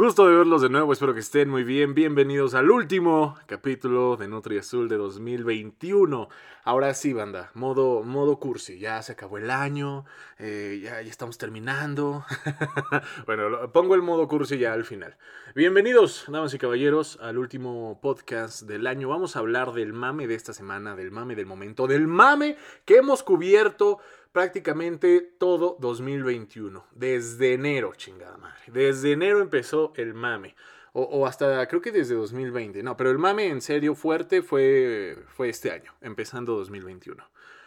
Gusto de verlos de nuevo, espero que estén muy bien. Bienvenidos al último capítulo de Nutri Azul de 2021. Ahora sí, banda, modo, modo cursi. Ya se acabó el año, eh, ya, ya, estamos terminando. bueno, pongo el modo cursi ya al final. Bienvenidos, damas y caballeros, al último podcast del año. Vamos a hablar del mame de esta semana, del mame del momento, del mame que hemos cubierto prácticamente todo 2021. Desde enero, chingada madre. Desde enero empezó el mame. O, hasta creo que desde 2020. No, pero el mame en serio fuerte fue, fue este año, empezando 2021.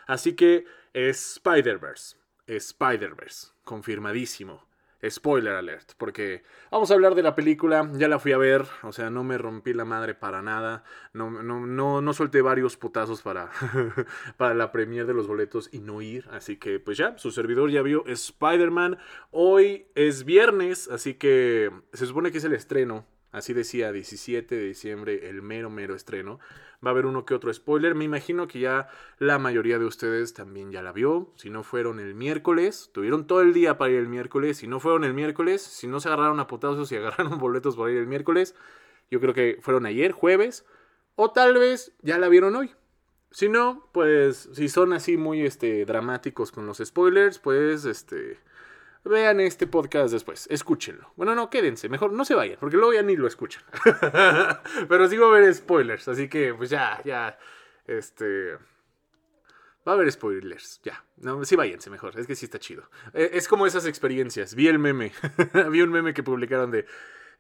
Así que Spider-Verse. Spider-Verse. Confirmadísimo. Spoiler alert, porque vamos a hablar de la película, ya la fui a ver, o sea, no me rompí la madre para nada, no, no, no, no solté varios putazos para, para la premiere de los boletos y no ir, así que pues ya, su servidor ya vio Spider-Man, hoy es viernes, así que se supone que es el estreno Así decía, 17 de diciembre, el mero, mero estreno. Va a haber uno que otro spoiler. Me imagino que ya la mayoría de ustedes también ya la vio. Si no fueron el miércoles, tuvieron todo el día para ir el miércoles. Si no fueron el miércoles, si no se agarraron a potazos y agarraron boletos para ir el miércoles, yo creo que fueron ayer, jueves. O tal vez ya la vieron hoy. Si no, pues si son así muy este, dramáticos con los spoilers, pues este vean este podcast después, escúchenlo. Bueno, no, quédense, mejor no se vayan, porque luego ya ni lo escuchan. Pero sí a haber spoilers, así que pues ya, ya, este... Va a haber spoilers, ya. No, sí váyanse mejor, es que sí está chido. E, es como esas experiencias. Vi el meme, vi un meme que publicaron de...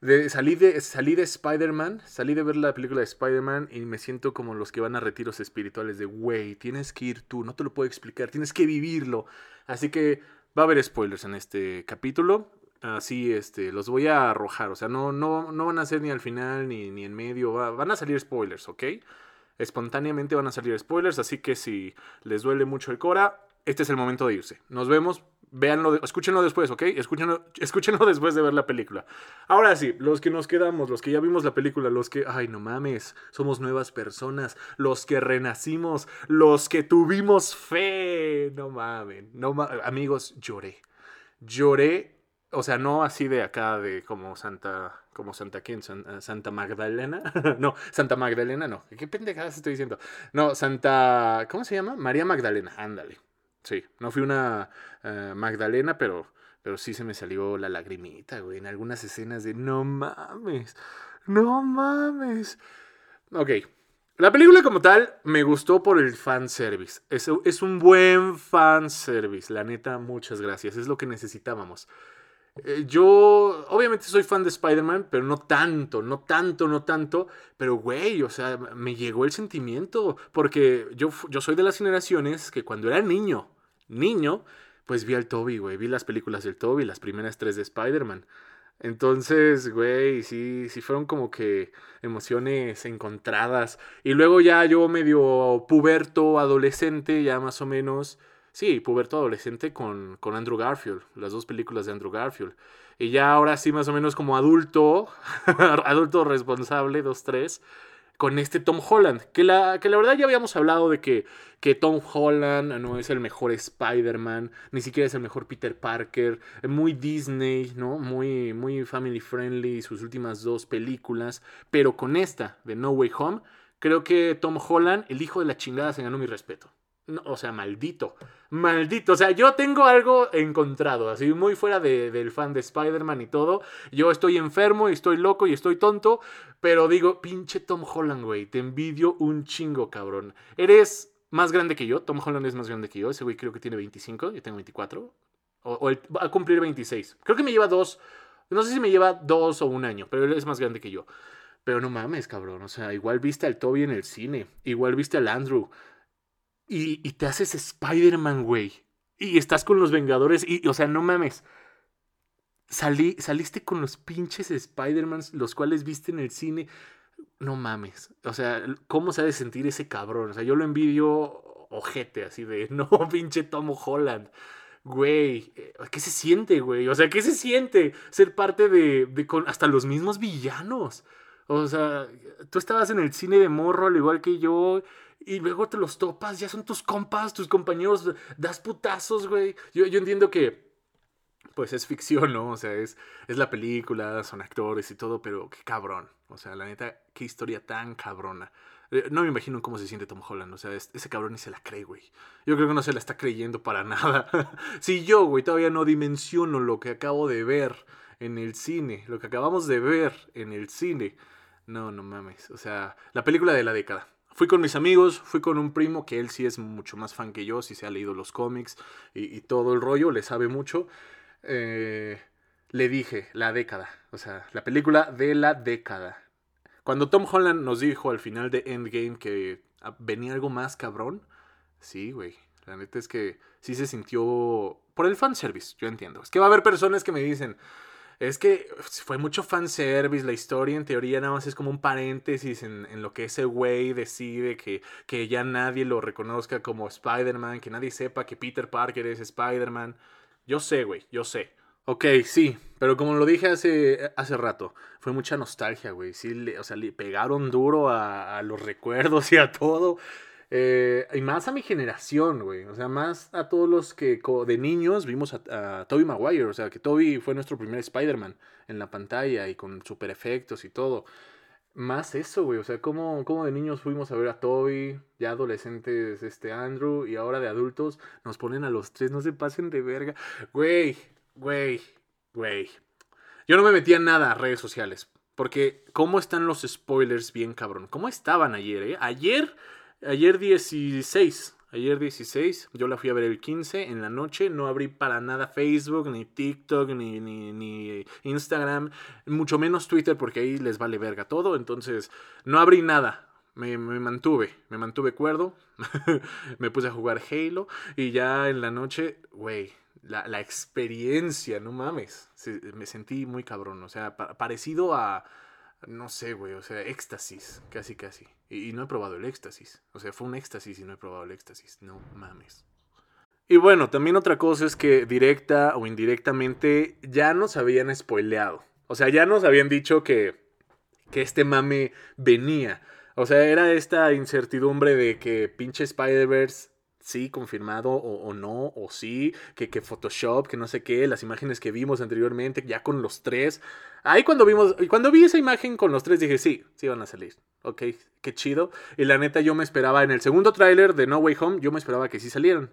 De, salí de, salí de Spider-Man, salí de ver la película de Spider-Man y me siento como los que van a retiros espirituales de, güey, tienes que ir tú, no te lo puedo explicar, tienes que vivirlo. Así que Va a haber spoilers en este capítulo. Así, este, los voy a arrojar. O sea, no, no, no van a ser ni al final ni, ni en medio. van a salir spoilers, ¿ok? Espontáneamente van a salir spoilers. Así que si les duele mucho el Cora, este es el momento de irse. Nos vemos véanlo, escúchenlo después, ¿ok? Escúchenlo, escúchenlo después de ver la película. Ahora sí, los que nos quedamos, los que ya vimos la película, los que, ay, no mames, somos nuevas personas, los que renacimos, los que tuvimos fe, no mames, no amigos, lloré. Lloré, o sea, no así de acá, de como Santa, como Santa quién, Santa Magdalena, no, Santa Magdalena, no, qué pendejadas estoy diciendo. No, Santa, ¿cómo se llama? María Magdalena, ándale. Sí, no fui una eh, Magdalena, pero, pero sí se me salió la lagrimita, güey, en algunas escenas de no mames, no mames. Ok, la película como tal me gustó por el fanservice. Es, es un buen fanservice, la neta, muchas gracias, es lo que necesitábamos. Eh, yo, obviamente soy fan de Spider-Man, pero no tanto, no tanto, no tanto. Pero, güey, o sea, me llegó el sentimiento. Porque yo, yo soy de las generaciones que cuando era niño, niño, pues vi al Toby, güey. Vi las películas del Toby, las primeras tres de Spider-Man. Entonces, güey, sí, sí fueron como que emociones encontradas. Y luego ya yo medio puberto, adolescente, ya más o menos. Sí, puberto adolescente con, con Andrew Garfield, las dos películas de Andrew Garfield. Y ya ahora sí, más o menos como adulto, adulto responsable, dos, tres con este Tom Holland. Que la, que la verdad ya habíamos hablado de que, que Tom Holland no es el mejor Spider-Man, ni siquiera es el mejor Peter Parker, muy Disney, ¿no? Muy, muy family friendly sus últimas dos películas. Pero con esta, de No Way Home, creo que Tom Holland, el hijo de la chingada, se ganó mi respeto o sea, maldito. Maldito. O sea, yo tengo algo encontrado. Así muy fuera del fan de Spider-Man y todo. Yo estoy enfermo y estoy loco y estoy tonto. Pero digo, pinche Tom Holland, güey. Te envidio un chingo, cabrón. Eres más grande que yo. Tom Holland es más grande que yo. Ese güey creo que tiene 25. Yo tengo 24. O, va a cumplir 26. Creo que me lleva dos. No sé si me lleva dos o un año. Pero él es más grande que yo. Pero no mames, cabrón. O sea, igual viste al Toby en el cine. Igual viste al Andrew y, te haces Spider-Man, güey. Y estás con los Vengadores y, o sea, no mames. Salí, saliste con los pinches Spider-Man, los cuales viste en el cine. No mames. O sea, ¿cómo se ha de sentir ese cabrón? O sea, yo lo envidio ojete, así de, no, pinche Tom Holland. Güey, eh, ¿qué se siente, güey? O sea, ¿qué se siente ser parte de, de con hasta los mismos villanos? O sea, tú estabas en el cine de morro, al igual que yo, y luego te los topas, ya son tus compas, tus compañeros, das putazos, güey. Yo, yo entiendo que pues es ficción, ¿no? O sea, es, es la película, son actores y todo, pero qué cabrón. O sea, la neta, qué historia tan cabrona. Eh, no me imagino cómo se siente Tom Holland. O sea, ese cabrón ni se la cree, güey. Yo creo que no se la está creyendo para nada. si yo, güey, todavía no dimensiono lo que acabo de ver en el cine, lo que acabamos de ver en el cine. No, no mames. O sea, la película de la década. Fui con mis amigos, fui con un primo que él sí es mucho más fan que yo, sí se ha leído los cómics y, todo el rollo, le sabe mucho. Eh, le dije, la década, o sea, la película de la década. Cuando Tom Holland nos dijo al final de Endgame que ah, venía algo más cabrón, sí, güey. La neta es que sí se sintió por el fanservice, yo entiendo. Es que va a haber personas que me dicen, es que fue mucho fanservice, la historia en teoría nada más es como un paréntesis en, lo que ese güey decide, que, que ya nadie lo reconozca como Spider-Man, que nadie sepa que Peter Parker es Spider-Man. Yo sé, güey, yo sé. Ok, sí, pero como lo dije hace, hace rato, fue mucha nostalgia, güey. Sí, o sea, le pegaron duro a, a los recuerdos y a todo. Eh, y más a mi generación, güey. O sea, más a todos los que de niños vimos a, Tobey Maguire. O sea, que Toby fue nuestro primer Spider-Man en la pantalla y con super efectos y todo. Más eso, güey. O sea, como de niños fuimos a ver a Toby, ya adolescentes este Andrew, y ahora de adultos nos ponen a los tres, no se pasen de verga. Güey, güey, güey. Yo no me metía en nada a redes sociales. Porque, ¿cómo están los spoilers bien cabrón? ¿Cómo estaban ayer, eh? Ayer Ayer 16, ayer 16, yo la fui a ver el 15 en la noche, no abrí para nada Facebook, ni TikTok, ni, ni, Instagram, mucho menos Twitter porque ahí les vale verga todo, entonces no abrí nada, me, mantuve, me mantuve cuerdo, me puse a jugar Halo y ya en la noche, güey, la, la, experiencia, no mames, me sentí muy cabrón, o sea, parecido a no sé, güey, o sea, éxtasis, casi, casi. Y, no he probado el éxtasis. O sea, fue un éxtasis y no he probado el éxtasis. No mames. Y bueno, también otra cosa es que directa o indirectamente ya nos habían spoileado. O sea, ya nos habían dicho que, que este mame venía. O sea, era esta incertidumbre de que pinche Spider-Verse sí, confirmado o, no, o sí, que, que, Photoshop, que no sé qué, las imágenes que vimos anteriormente, ya con los tres. Ahí cuando vimos, cuando vi esa imagen con los tres dije, sí, sí van a salir. Ok, qué chido. Y la neta yo me esperaba en el segundo tráiler de No Way Home, yo me esperaba que sí salieran.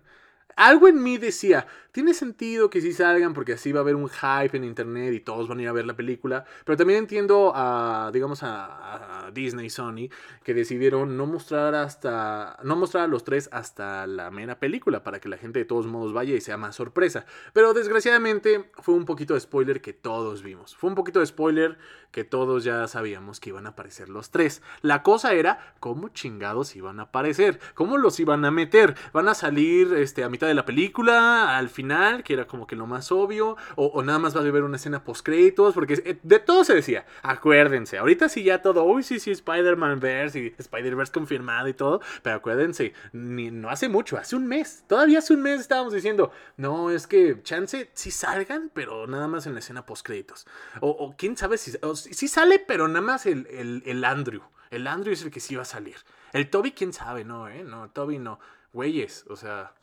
Algo en mí decía, tiene sentido que sí salgan porque así va a haber un hype en internet y todos van a ir a ver la película. Pero también entiendo a, digamos, a, Disney y Sony que decidieron no mostrar hasta, no mostrar a los tres hasta la mera película para que la gente de todos modos vaya y sea más sorpresa. Pero desgraciadamente fue un poquito de spoiler que todos vimos. Fue un poquito de spoiler que todos ya sabíamos que iban a aparecer los tres. La cosa era cómo chingados iban a aparecer, cómo los iban a meter. Van a salir este, a mitad de la película, al final, que era como que lo más obvio, o, nada más va a haber una escena post créditos, porque eh, de todo se decía, acuérdense, ahorita sí ya todo, uy, sí, sí, Spider-Man Verse y Spider-Verse confirmado y todo, pero acuérdense, ni, no hace mucho, hace un mes, todavía hace un mes estábamos diciendo, no, es que chance sí salgan, pero nada más en la escena post créditos, o, quién sabe si, si sale, pero nada más el, el, el Andrew, el Andrew es el que sí va a salir. El Toby, quién sabe, no, eh, no, Toby no. Güeyes, o sea,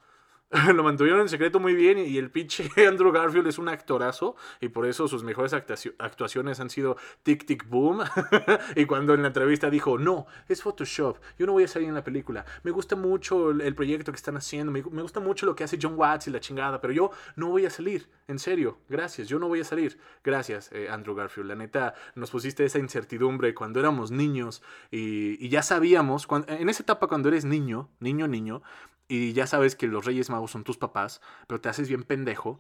lo mantuvieron en secreto muy bien y el pinche Andrew Garfield es un actorazo y por eso sus mejores actuaciones han sido Tic Tic Boom. Y cuando en la entrevista dijo, no, es Photoshop, yo no voy a salir en la película, me gusta mucho el, proyecto que están haciendo, me, gusta mucho lo que hace John Watts y la chingada, pero yo no voy a salir, en serio, gracias, yo no voy a salir, gracias eh, Andrew Garfield, la neta nos pusiste esa incertidumbre cuando éramos niños y, y ya sabíamos, en esa etapa cuando eres niño, niño, niño, y ya sabes que los Reyes Magos son tus papás, pero te haces bien pendejo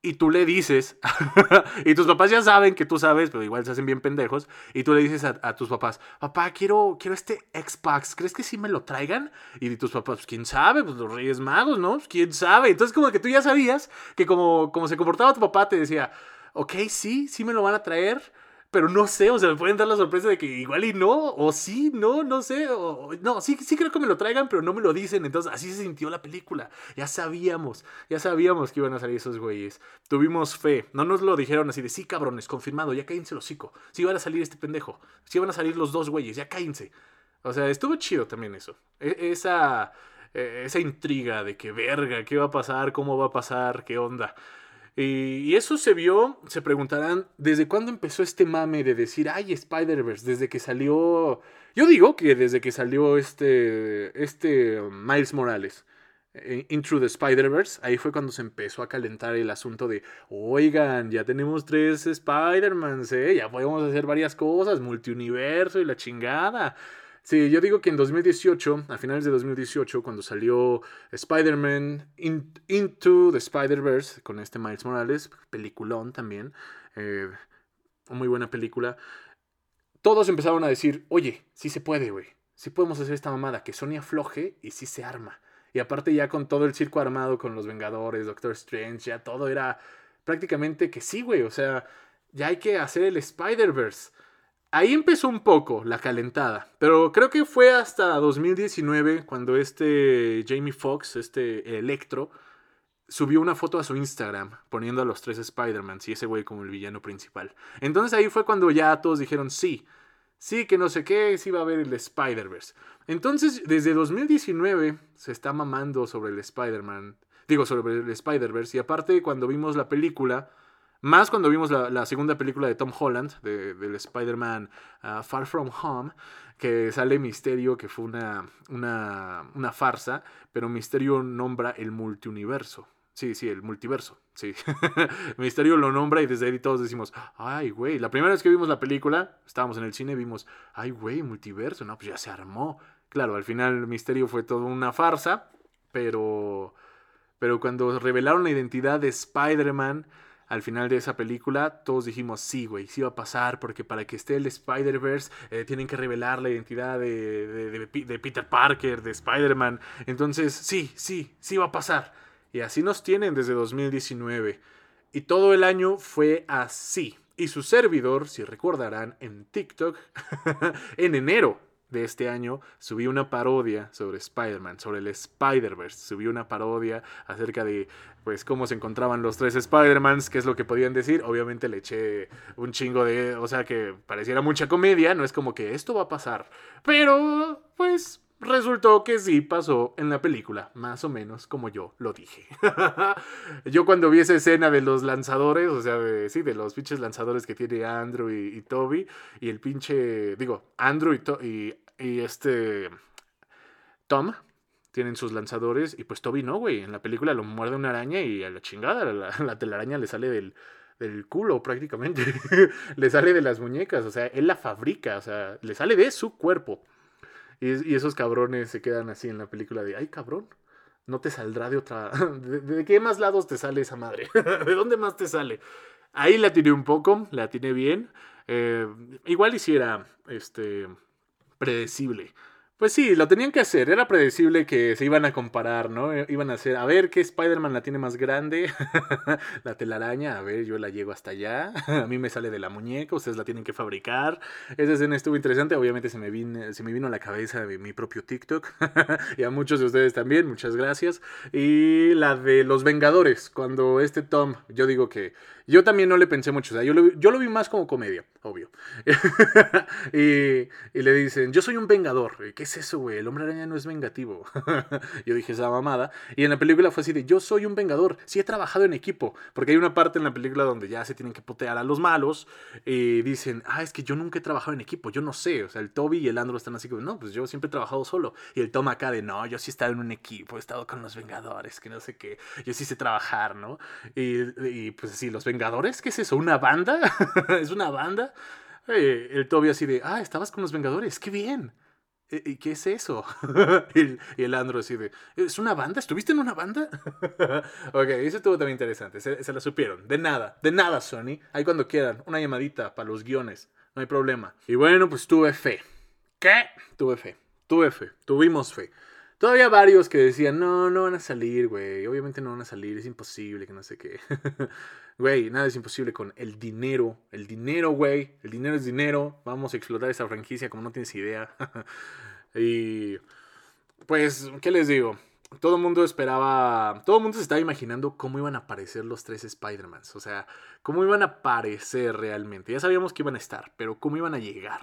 y tú le dices, y tus papás ya saben que tú sabes, pero igual se hacen bien pendejos, y tú le dices a, tus papás, papá, quiero, quiero este Xbox, ¿crees que sí me lo traigan? Y tus papás, pues quién sabe, pues los Reyes Magos, ¿no? Pues, quién sabe. Entonces como que tú ya sabías que como, como se comportaba tu papá, te decía, ok, sí, sí me lo van a traer, pero no sé, o sea, me pueden dar la sorpresa de que igual y no, o sí, no, no sé, o no, sí, sí creo que me lo traigan, pero no me lo dicen, entonces así se sintió la película, ya sabíamos, ya sabíamos que iban a salir esos güeyes, tuvimos fe, no nos lo dijeron así de, sí cabrones, confirmado, ya cállense el hocico, sí van a salir este pendejo, sí van a salir los dos güeyes, ya cállense, o sea, estuvo chido también eso, e, esa, e, esa intriga de que verga, ¿qué va a pasar? ¿Cómo va a pasar? ¿Qué onda? Y, eso se vio, se preguntarán, ¿desde cuándo empezó este mame de decir, ay, Spider-Verse? Desde que salió, yo digo que desde que salió este, este Miles Morales. Eh, Into the Spider-Verse, ahí fue cuando se empezó a calentar el asunto de, oigan, ya tenemos tres Spider-Mans, ¿eh? ya podemos hacer varias cosas, multiuniverso y la chingada. Sí, yo digo que en 2018, a finales de 2018, cuando salió Spider-Man Into the Spider-Verse con este Miles Morales, peliculón también, eh, muy buena película, todos empezaron a decir, oye, sí se puede, güey, sí podemos hacer esta mamada, que Sony afloje y sí se arma. Y aparte ya con todo el circo armado, con los Vengadores, Doctor Strange, ya todo era prácticamente que sí, güey, o sea, ya hay que hacer el Spider-Verse. Ahí empezó un poco la calentada, pero creo que fue hasta 2019 cuando este Jamie Foxx, este Electro, subió una foto a su Instagram poniendo a los tres Spider-Man y ese güey como el villano principal. Entonces ahí fue cuando ya todos dijeron sí, sí, que no sé qué, sí va a haber el Spider-Verse. Entonces desde 2019 se está mamando sobre el Spider-Man, digo sobre el Spider-Verse y aparte cuando vimos la película más cuando vimos la, segunda película de Tom Holland, del Spider-Man uh, Far From Home, que sale Misterio, que fue una, una, farsa, pero Misterio nombra el multiuniverso. Sí, sí, el multiverso. Sí. Misterio lo nombra y desde ahí todos decimos, ay, güey. La primera vez que vimos la película, estábamos en el cine vimos, ay, güey, multiverso. No, pues ya se armó. Claro, al final Misterio fue toda una farsa, pero, pero cuando revelaron la identidad de Spider-Man, al final de esa película, todos dijimos, sí, güey, sí va a pasar, porque para que esté el Spider-Verse eh, tienen que revelar la identidad de, de, Peter Parker, de Spider-Man. Entonces, sí, sí, sí va a pasar. Y así nos tienen desde 2019. Y todo el año fue así. Y su servidor, si recordarán, en TikTok, en enero de este año subí una parodia sobre Spider-Man, sobre el Spider-Verse. Subí una parodia acerca de pues cómo se encontraban los tres Spider-Mans, qué es lo que podían decir. Obviamente le eché un chingo de, o sea, que pareciera mucha comedia, no es como que esto va a pasar. Pero pues resultó que sí pasó en la película, más o menos como yo lo dije. yo cuando vi esa escena de los lanzadores, o sea, de, sí, de los pinches lanzadores que tiene Andrew y, Toby, y el pinche, digo, Andrew y, y, este Tom tienen sus lanzadores, y pues Toby no, güey, en la película lo muerde una araña y a la chingada, la, la telaraña le sale del, del culo prácticamente, le sale de las muñecas, o sea, él la fabrica, o sea, le sale de su cuerpo. Y, esos cabrones se quedan así en la película de, ay cabrón, no te saldrá de otra... ¿De, qué más lados te sale esa madre? ¿De dónde más te sale? Ahí la tiré un poco, la tiré bien. Eh, igual hiciera este, predecible. Pues sí, lo tenían que hacer. Era predecible que se iban a comparar, ¿no? Eh, iban a hacer, a ver qué Spider-Man la tiene más grande. la telaraña, a ver, yo la llego hasta allá. a mí me sale de la muñeca, ustedes la tienen que fabricar. Esa escena estuvo interesante. Obviamente se me, vino, se me vino a la cabeza de mi propio TikTok. y a muchos de ustedes también, muchas gracias. Y la de los Vengadores, cuando este Tom, yo digo que yo también no le pensé mucho, o sea, yo lo, yo lo vi más como comedia, obvio. y, le dicen, yo soy un vengador. ¿Qué es eso, güey? El hombre araña no es vengativo. yo dije esa mamada. Y en la película fue así de, yo soy un vengador. Sí he trabajado en equipo. Porque hay una parte en la película donde ya se tienen que potear a los malos. Y dicen, ah, es que yo nunca he trabajado en equipo, yo no sé. O sea, el Toby y el Andro están así como, no, pues yo siempre he trabajado solo. Y el Tom acá de, no, yo sí he estado en un equipo, he estado con los vengadores, que no sé qué. Yo sí sé trabajar, ¿no? Y, y pues sí, los vengadores Vengadores? ¿Qué es eso? ¿Una banda? ¿Es una banda? Eh, el Toby así de, ah, estabas con los Vengadores, qué bien. ¿Y qué es eso? y, el, Andro así de, ¿es una banda? ¿Estuviste en una banda? ok, eso estuvo también interesante, se, se la supieron. De nada, de nada, Sony. Ahí cuando quieran, una llamadita para los guiones, no hay problema. Y bueno, pues tuve fe. ¿Qué? Tuve fe, tuve fe, tuvimos fe. Todavía varios que decían, no, no van a salir, güey. Obviamente no van a salir, es imposible, que no sé qué. Güey, nada es imposible con el dinero. El dinero, güey. El dinero es dinero. Vamos a explotar esa franquicia como no tienes idea. y pues, ¿qué les digo? Todo el mundo esperaba, todo el mundo se estaba imaginando cómo iban a aparecer los tres Spider-Mans. O sea, cómo iban a aparecer realmente. Ya sabíamos que iban a estar, pero cómo iban a llegar.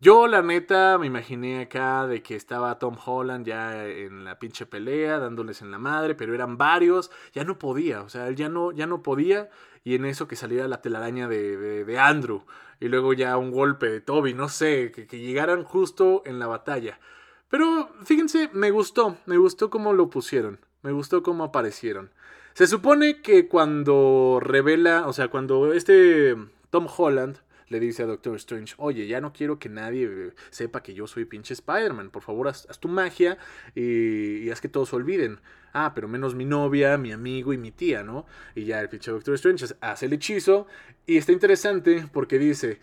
Yo, la neta, me imaginé acá de que estaba Tom Holland ya en la pinche pelea, dándoles en la madre, pero eran varios, ya no podía, o sea, él ya no, ya no podía, y en eso que saliera la telaraña de, de, Andrew, y luego ya un golpe de Toby, no sé, que, que llegaran justo en la batalla. Pero fíjense, me gustó, me gustó cómo lo pusieron, me gustó cómo aparecieron. Se supone que cuando revela, o sea, cuando este Tom Holland le dice a Doctor Strange, oye, ya no quiero que nadie sepa que yo soy pinche Spider-Man, por favor haz, tu magia y, haz que todos olviden. Ah, pero menos mi novia, mi amigo y mi tía, ¿no? Y ya el pinche Doctor Strange hace el hechizo y está interesante porque dice,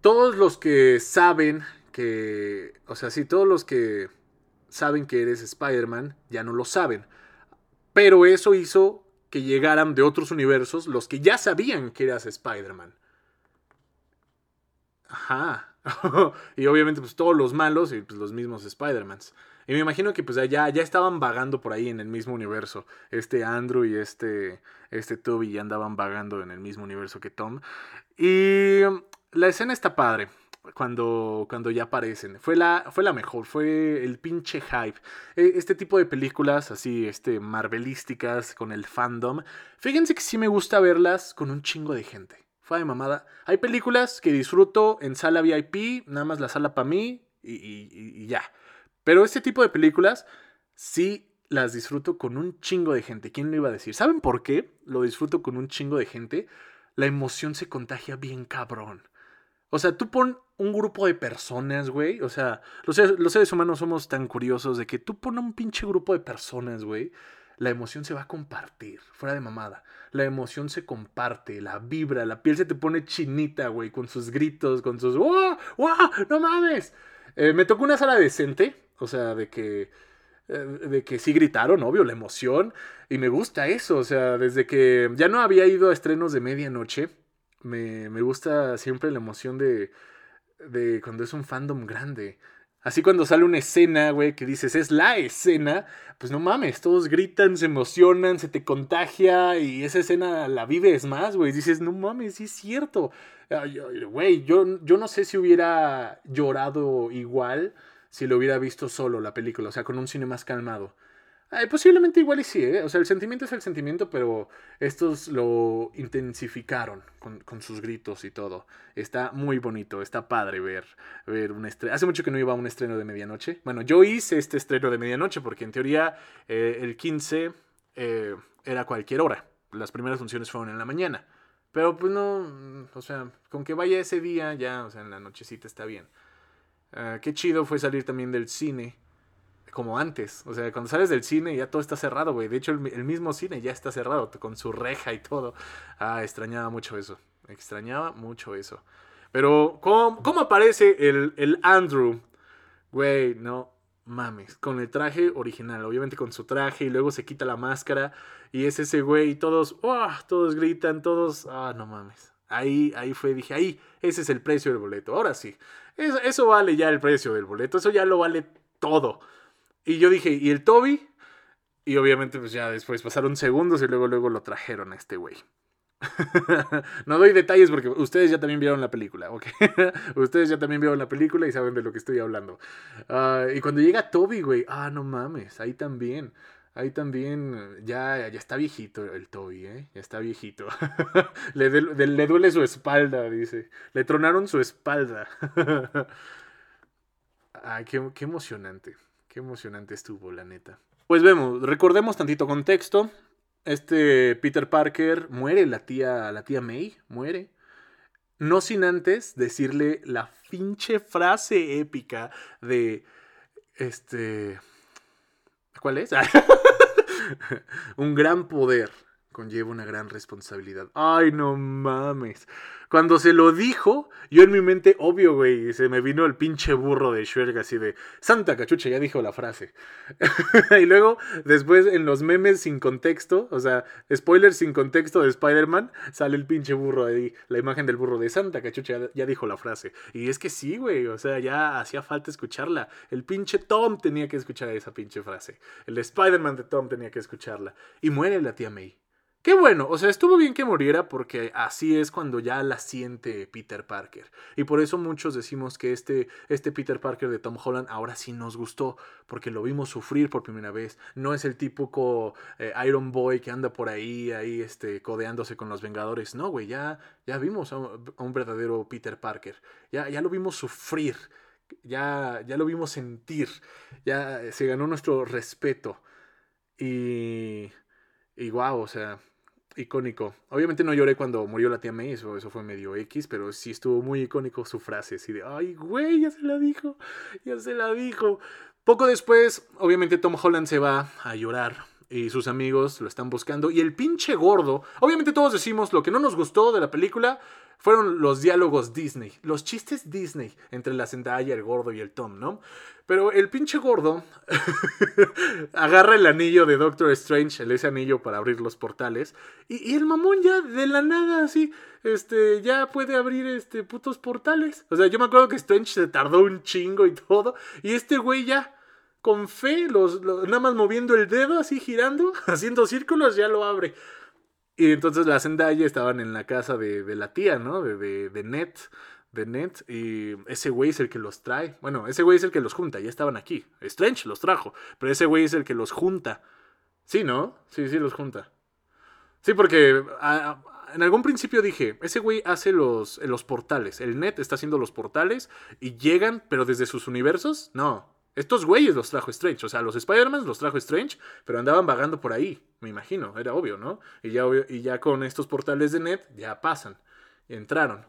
todos los que saben que, o sea, sí, todos los que saben que eres Spider-Man ya no lo saben. Pero eso hizo que llegaran de otros universos los que ya sabían que eras Spider-Man. Ajá. y obviamente pues todos los malos y pues los mismos Spider-Mans. Y me imagino que pues ya, ya estaban vagando por ahí en el mismo universo. Este Andrew y este, este Toby ya andaban vagando en el mismo universo que Tom. Y la escena está padre. Cuando, cuando ya aparecen. Fue la, fue la mejor, fue el pinche hype. E, este tipo de películas así, este, marvelísticas con el fandom. Fíjense que sí me gusta verlas con un chingo de gente de mamada. Hay películas que disfruto en sala VIP, nada más la sala para mí y, ya. Pero este tipo de películas sí las disfruto con un chingo de gente. ¿Quién lo iba a decir? ¿Saben por qué lo disfruto con un chingo de gente? La emoción se contagia bien cabrón. O sea, tú pon un grupo de personas, güey. O sea, los seres, los seres humanos somos tan curiosos de que tú pon un pinche grupo de personas, güey la emoción se va a compartir, fuera de mamada. La emoción se comparte, la vibra, la piel se te pone chinita, güey, con sus gritos, con sus ¡Wow! ¡Wow! ¡No mames! Eh, me tocó una sala decente, o sea, de que eh, de que sí gritaron, obvio, la emoción. Y me gusta eso, o sea, desde que ya no había ido a estrenos de medianoche, me, me gusta siempre la emoción de, de cuando es un fandom grande. Así cuando sale una escena, güey, que dices, es la escena, pues no mames, todos gritan, se emocionan, se te contagia y esa escena la vives más, güey. Dices, no mames, sí es cierto. Güey, yo, yo no sé si hubiera llorado igual si lo hubiera visto solo la película, o sea, con un cine más calmado posiblemente igual y sí, ¿eh? O sea, el sentimiento es el sentimiento, pero estos lo intensificaron con, sus gritos y todo. Está muy bonito, está padre ver, ver un estreno. Hace mucho que no iba a un estreno de medianoche. Bueno, yo hice este estreno de medianoche porque en teoría eh, el 15 eh, era cualquier hora. Las primeras funciones fueron en la mañana. Pero pues no, o sea, con que vaya ese día ya, o sea, en la nochecita está bien. Ah, qué chido fue salir también del cine como antes. O sea, cuando sales del cine ya todo está cerrado, güey. De hecho, el, mismo cine ya está cerrado, con su reja y todo. Ah, extrañaba mucho eso. Extrañaba mucho eso. Pero, ¿cómo, cómo aparece el, el Andrew? Güey, no mames. Con el traje original, obviamente con su traje y luego se quita la máscara y es ese güey y todos, oh, todos gritan, todos, ah, no mames. Ahí, ahí fue, dije, ahí, ese es el precio del boleto. Ahora sí, eso, eso vale ya el precio del boleto, eso ya lo vale todo. Y yo dije, ¿y el Toby? Y obviamente, pues ya después pasaron segundos y luego, luego lo trajeron a este güey. no doy detalles porque ustedes ya también vieron la película, ¿ok? ustedes ya también vieron la película y saben de lo que estoy hablando. Ah, y cuando llega Toby, güey, ah, no mames, ahí también. Ahí también ya, ya está viejito el Toby, ¿eh? Ya está viejito. le, le duele su espalda, dice. Le tronaron su espalda. Ay, qué, qué emocionante. Qué emocionante estuvo, la neta. Pues vemos, recordemos tantito contexto. Este Peter Parker muere, la tía, la tía May muere. No sin antes decirle la pinche frase épica de. Este. ¿Cuál es? Un gran poder conlleva una gran responsabilidad. Ay, no mames. Cuando se lo dijo, yo en mi mente, obvio, güey, se me vino el pinche burro de Schwerg así de, Santa cachucha, ya dijo la frase. y luego, después en los memes sin contexto, o sea, spoilers sin contexto de Spider-Man, sale el pinche burro ahí, la imagen del burro de Santa cachucha, ya, dijo la frase. Y es que sí, güey, o sea, ya hacía falta escucharla. El pinche Tom tenía que escuchar esa pinche frase. El Spider-Man de Tom tenía que escucharla. Y muere la tía May. Qué bueno, o sea, estuvo bien que muriera porque así es cuando ya la siente Peter Parker. Y por eso muchos decimos que este, este Peter Parker de Tom Holland ahora sí nos gustó, porque lo vimos sufrir por primera vez. No es el típico eh, Iron Boy que anda por ahí, ahí este, codeándose con los Vengadores. No, güey, ya, ya vimos a un, verdadero Peter Parker. Ya, ya lo vimos sufrir, ya, ya lo vimos sentir, ya se ganó nuestro respeto. Y... Y wow, o sea, icónico. Obviamente no lloré cuando murió la tía May, eso, eso fue medio X, pero sí estuvo muy icónico su frase, así de, ay, güey, ya se la dijo, ya se la dijo. Poco después, obviamente Tom Holland se va a llorar y sus amigos lo están buscando y el pinche gordo, obviamente todos decimos lo que no nos gustó de la película fueron los diálogos Disney, los chistes Disney entre la Zendaya, el gordo y el Tom, ¿no? Pero el pinche gordo agarra el anillo de Doctor Strange, ese anillo para abrir los portales, y, el mamón ya de la nada así, este, ya puede abrir este putos portales. O sea, yo me acuerdo que Strange se tardó un chingo y todo, y este güey ya con fe, los, nada más moviendo el dedo así girando, haciendo círculos, ya lo abre. Y entonces la Zendaya estaban en la casa de, de la tía, ¿no? De, de, de Net de Net y ese güey es el que los trae. Bueno, ese güey es el que los junta, ya estaban aquí. Strange los trajo, pero ese güey es el que los junta. Sí, ¿no? Sí, sí, los junta. Sí, porque en algún principio dije, ese güey hace los, los portales. El Net está haciendo los portales y llegan, pero desde sus universos. No, estos güeyes los trajo Strange. O sea, los Spider-Man los trajo Strange, pero andaban vagando por ahí, me imagino. Era obvio, ¿no? Y ya, y ya con estos portales de Net ya pasan. Entraron.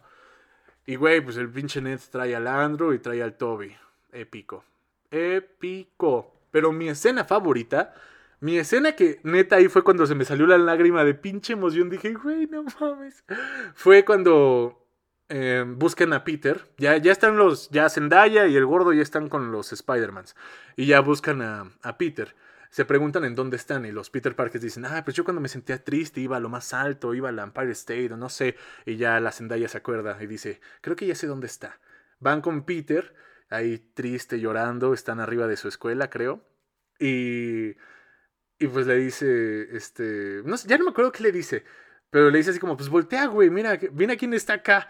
Y güey, pues el pinche Ned trae al Andrew y trae al Toby. Épico. Épico. Pero mi escena favorita, mi escena que neta ahí fue cuando se me salió la lágrima de pinche emoción. Dije, güey, no mames. Fue cuando eh, buscan a Peter. Ya, ya están los, ya Zendaya y el gordo ya están con los Spider-Mans. Y ya buscan a, a Peter se preguntan en dónde están y los Peter Parkers dicen, ah, pues yo cuando me sentía triste iba a lo más alto, iba al Empire State o no sé, y ya la Zendaya se acuerda y dice, creo que ya sé dónde está. Van con Peter, ahí triste, llorando, están arriba de su escuela, creo, y, y pues le dice, este, no sé, ya no me acuerdo qué le dice, pero le dice así como, pues voltea, güey, mira, mira quién está acá.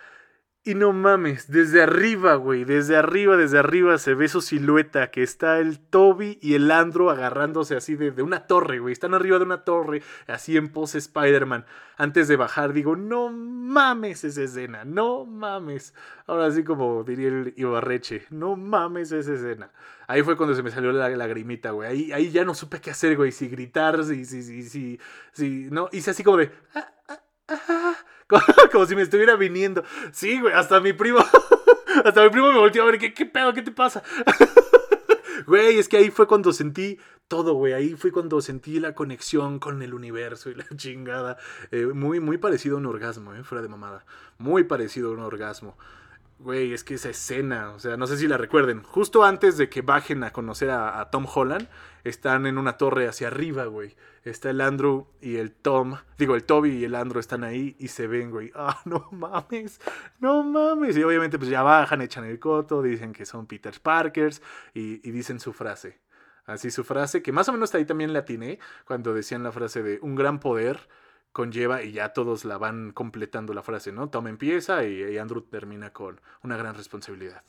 Y no mames, desde arriba, güey, desde arriba, desde arriba se ve su silueta, que está el Toby y el Andro agarrándose así de, una torre, güey. Están arriba de una torre, así en pose Spider-Man. Antes de bajar, digo, no mames esa escena, no mames. Ahora sí como diría el Ibarreche, no mames esa escena. Ahí fue cuando se me salió la lagrimita, güey. Ahí, ahí ya no supe qué hacer, güey, si gritar, si, si, si, si, si, no. Hice así como de... Ah, ah, ah, Como si me estuviera viniendo. Sí, güey, hasta mi primo. hasta mi primo me volteó a ver, ¿qué, qué pedo? ¿Qué te pasa? Güey, es que ahí fue cuando sentí todo, güey. Ahí fue cuando sentí la conexión con el universo y la chingada. Eh, muy, muy parecido a un orgasmo, ¿eh? Fuera de mamada. Muy parecido a un orgasmo. Güey, es que esa escena, o sea, no sé si la recuerden. Justo antes de que bajen a conocer a, Tom Holland, están en una torre hacia arriba, güey. Está el Andrew y el Tom, digo, el Toby y el Andrew están ahí y se ven, güey. Ah, no mames, no mames. Y obviamente pues ya bajan, echan el coto, dicen que son Peter Parkers y, y dicen su frase. Así su frase, que más o menos ahí también la atiné cuando decían la frase de un gran poder conlleva y ya todos la van completando la frase, ¿no? Tom empieza y, Andrew termina con una gran responsabilidad.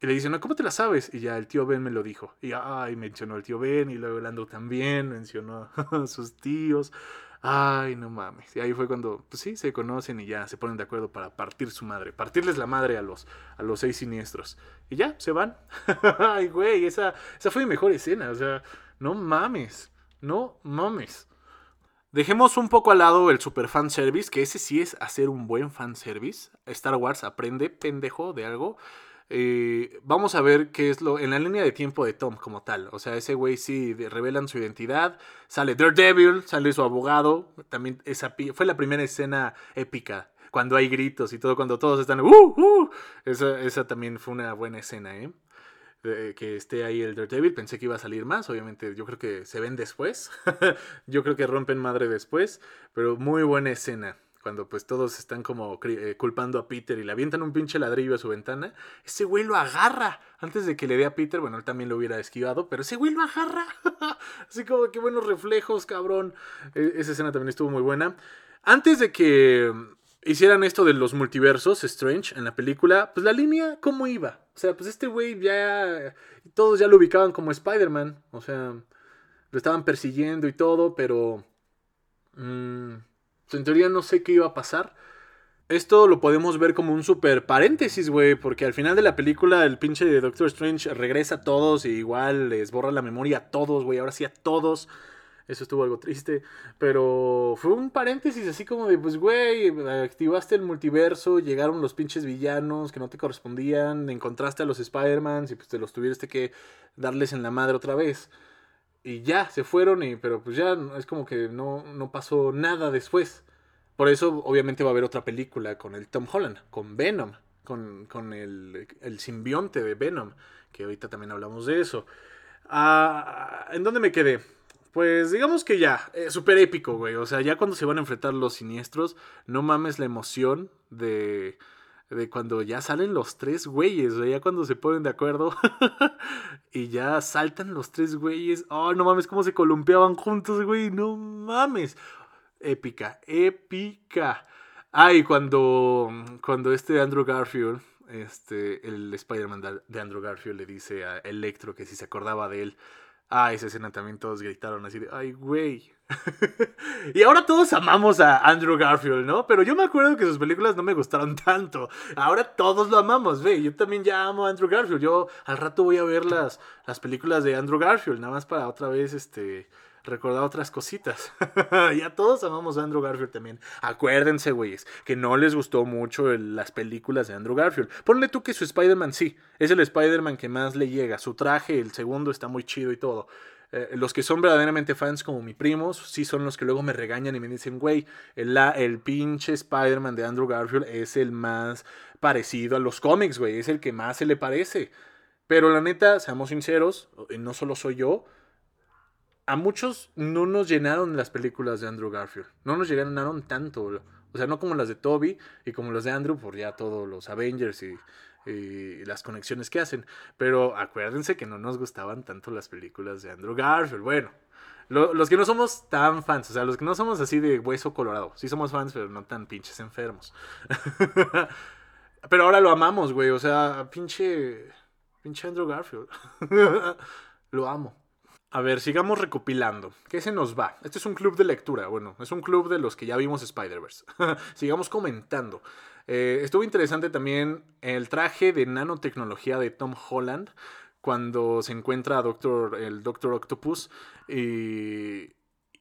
Y le dicen, no, ¿cómo te la sabes? Y ya el tío Ben me lo dijo. Y ay, mencionó el tío Ben y luego el Andrew también mencionó a sus tíos. Ay, no mames. Y ahí fue cuando, pues sí, se conocen y ya se ponen de acuerdo para partir su madre. Partirles la madre a los, a los seis siniestros. Y ya, se van. Ay, güey, esa, esa fue mi mejor escena. O sea, no mames. No mames. Dejemos un poco al lado el super fan service, que ese sí es hacer un buen fan service. Star Wars aprende, pendejo, de algo. Eh, vamos a ver qué es lo en la línea de tiempo de Tom como tal. O sea, ese güey sí revelan su identidad. Sale Daredevil, sale su abogado. También esa fue la primera escena épica. Cuando hay gritos y todo, cuando todos están. ¡Uh! ¡Uh! Esa, esa también fue una buena escena, ¿eh? Que esté ahí el Daredevil. Pensé que iba a salir más. Obviamente, yo creo que se ven después. yo creo que rompen madre después. Pero muy buena escena. cuando pues todos están como eh, culpando a Peter y le avientan un pinche ladrillo a su ventana, ese güey lo agarra antes de que le dé a Peter, bueno, él también lo hubiera esquivado, pero ese güey lo agarra. Así como qué buenos reflejos, cabrón. E, esa escena también estuvo muy buena. Antes de que hicieran esto de los multiversos, Strange, en la película, pues la línea, ¿cómo iba? O sea, pues este güey ya. Todos ya lo ubicaban como Spider-Man. O sea, lo estaban persiguiendo y todo, pero. Mmm, en teoría no sé qué iba a pasar. Esto lo podemos ver como un super paréntesis, güey, porque al final de la película el pinche de Doctor Strange regresa a todos y igual les borra la memoria a todos, güey, ahora sí a todos. Eso estuvo algo triste. Pero fue un paréntesis así como de, pues, güey, activaste el multiverso, llegaron los pinches villanos que no te correspondían, encontraste a los Spider-Mans y pues te los tuviste que darles en la madre otra vez. Y ya, se fueron, y, pero pues ya es como que no, no pasó nada después. Por eso, obviamente, va a haber otra película con el Tom Holland, con Venom, con, con el, el simbionte de Venom, que ahorita también hablamos de eso. Ah, ¿En dónde me quedé? Pues digamos que ya, eh, súper épico, güey. O sea, ya cuando se van a enfrentar los siniestros, no mames la emoción de, de cuando ya salen los tres güeyes, o ya cuando se ponen de acuerdo y ya saltan los tres güeyes. Oh, no mames, cómo se columpiaban juntos, güey. No mames. Épica, épica. Ah, y cuando, cuando este Andrew Garfield, este, el Spider-Man de Andrew Garfield le dice a Electro que si se acordaba de él Ah, esa escena también todos gritaron así de, ay, güey. y ahora todos amamos a Andrew Garfield, ¿no? Pero yo me acuerdo que sus películas no me gustaron tanto. Ahora todos lo amamos, ve. Yo también ya amo a Andrew Garfield. Yo al rato voy a ver las, las películas de Andrew Garfield, nada más para otra vez, este recordar otras cositas. ya todos amamos a Andrew Garfield también. Acuérdense, güeyes, que no les gustó mucho las películas de Andrew Garfield. Ponle tú que su Spider-Man sí, es el Spider-Man que más le llega. Su traje, el segundo, está muy chido y todo. Eh, los que son verdaderamente fans como mi primos, sí son los que luego me regañan y me dicen, güey, el, el pinche Spider-Man de Andrew Garfield es el más parecido a los cómics, güey, es el que más se le parece. Pero la neta, seamos sinceros, no solo soy yo, a muchos no nos llenaron las películas de Andrew Garfield. No nos llenaron tanto. O sea, no como las de Toby y como las de Andrew por ya todos los Avengers y, las conexiones que hacen. Pero acuérdense que no nos gustaban tanto las películas de Andrew Garfield. Bueno, los que no somos tan fans, o sea, los que no somos así de hueso colorado. Sí somos fans, pero no tan pinches enfermos. pero ahora lo amamos, güey. O sea, pinche... Pinche Andrew Garfield. lo amo. A ver, sigamos recopilando. ¿Qué se nos va? Este es un club de lectura. Bueno, es un club de los que ya vimos Spider-Verse. sigamos comentando. Eh, estuvo interesante también el traje de nanotecnología de Tom Holland cuando se encuentra a Doctor, el Doctor Octopus y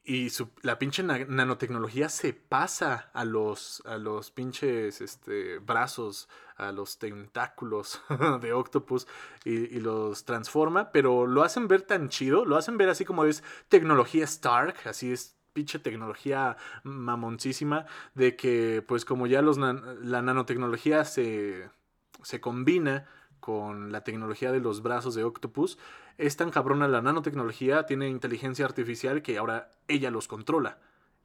y la pinche nanotecnología se pasa a los, a los pinches este, brazos, a los tentáculos de Octopus y, los transforma, pero lo hacen ver tan chido, lo hacen ver así como es tecnología Stark, así es pinche tecnología mamoncísima, de que pues como ya los la nanotecnología se, se combina con la tecnología de los brazos de Octopus, es tan cabrona la nanotecnología, tiene inteligencia artificial que ahora ella los controla.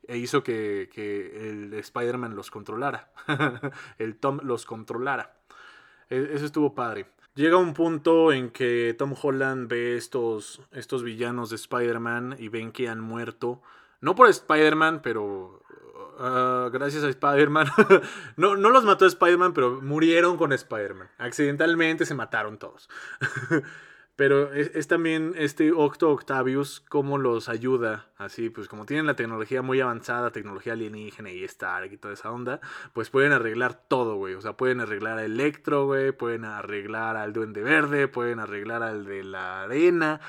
E hizo que, el Spider-Man los controlara. el Tom los controlara. E, eso estuvo padre. Llega un punto en que Tom Holland ve estos, estos villanos de Spider-Man y ven que han muerto. No por Spider-Man, pero ah, gracias a Spider-Man. no, no los mató Spider-Man, pero murieron con Spider-Man. Accidentalmente se mataron todos. Pero es, también este Octo Octavius cómo los ayuda, así, pues como tienen la tecnología muy avanzada, tecnología alienígena y Stark y toda esa onda, pues pueden arreglar todo, güey. O sea, pueden arreglar a Electro, güey, pueden arreglar al Duende Verde, pueden arreglar al de la arena,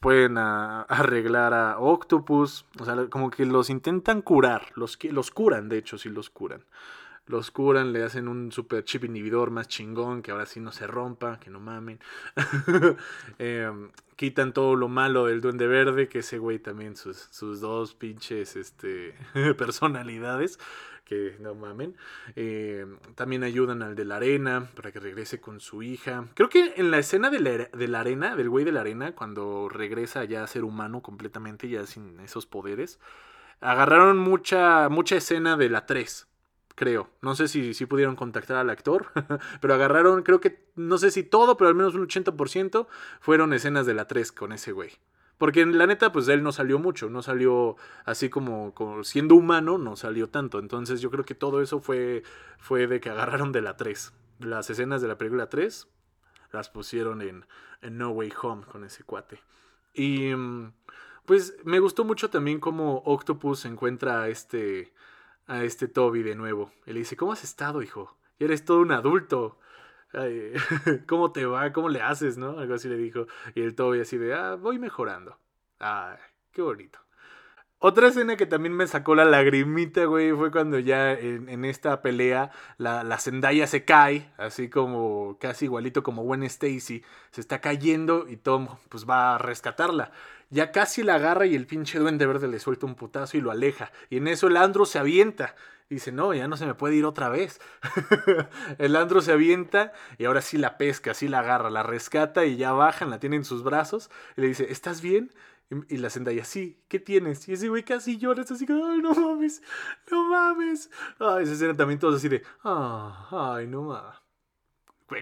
pueden arreglar a Octopus. O sea, como que los intentan curar, los, los curan, de hecho, sí los curan los curan, le hacen un super chip inhibidor más chingón, que ahora sí no se rompa, que no mamen. Em, quitan todo lo malo del duende verde, que ese güey también sus, sus dos pinches este, personalidades, que no mamen. Em, también ayudan al de la arena para que regrese con su hija. Creo que en la escena de la, de la arena, del güey de la arena, cuando regresa ya a ser humano completamente, ya sin esos poderes, agarraron mucha, mucha escena de la 3 creo. No sé si, si pudieron contactar al actor, pero agarraron, creo que, no sé si todo, pero al menos un 80% fueron escenas de la 3 con ese güey. Porque la neta, pues él no salió mucho, no salió así como, como, siendo humano, no salió tanto. Entonces yo creo que todo eso fue, fue de que agarraron de la 3. Las escenas de la película 3 las pusieron en, en No Way Home con ese cuate. Y mm, pues me gustó mucho también cómo Octopus encuentra a este, a este Toby de nuevo. Y le dice, ¿cómo has estado, hijo? Y eres todo un adulto. ¿Cómo te va? ¿Cómo le haces? ¿No? Algo así le dijo. Y el Toby así de, ah, voy mejorando. Ay, qué bonito. Otra escena que también me sacó la lagrimita, güey, fue cuando ya en, esta pelea la, la, Zendaya se cae, así como casi igualito como Gwen Stacy, se está cayendo y Tom pues va a rescatarla. Ya casi la agarra y el pinche duende verde le suelta un putazo y lo aleja. Y en eso el Andro se avienta dice, no, ya no se me puede ir otra vez. el Andro se avienta y ahora sí la pesca, sí la agarra, la rescata y ya bajan, la tiene en sus brazos. Y le dice, ¿estás bien? Y, la Zendaya, sí, ¿qué tienes? Y ese güey casi llora, está así que, ay, no mames, no mames. Ay, esa escena también todos así de, ah, ay, no mames.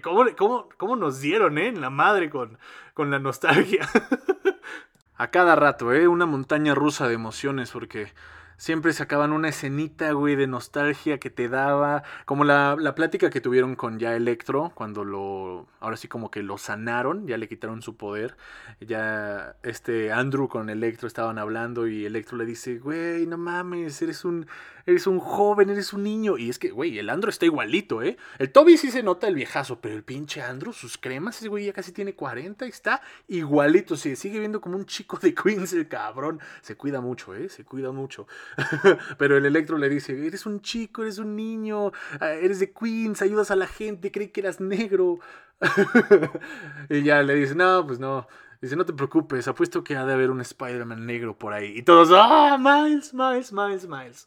¿cómo, cómo, cómo nos dieron, eh? En la madre con, con la nostalgia. A cada rato, eh, una montaña rusa de emociones porque siempre sacaban una escenita, güey, de nostalgia que te daba. Como la, la, plática que tuvieron con ya Electro, cuando lo. Ahora sí, como que lo sanaron, ya le quitaron su poder. Ya este Andrew con Electro estaban hablando y Electro le dice, güey, no mames, eres un eres un joven, eres un niño. Y es que, güey, el Andro está igualito, ¿eh? El Toby sí se nota el viejazo, pero el pinche Andro, sus cremas, ese güey ya casi tiene 40 y está igualito. Se sigue viendo como un chico de Queens, el cabrón. Se cuida mucho, ¿eh? Se cuida mucho. pero el Electro le dice, eres un chico, eres un niño, ah, eres de Queens, ayudas a la gente, creí que eras negro. y ya le dice, no, pues no. Dice, no te preocupes, apuesto que ha de haber un Spider-Man negro por ahí. Y todos, ah, Miles, Miles, Miles, Miles.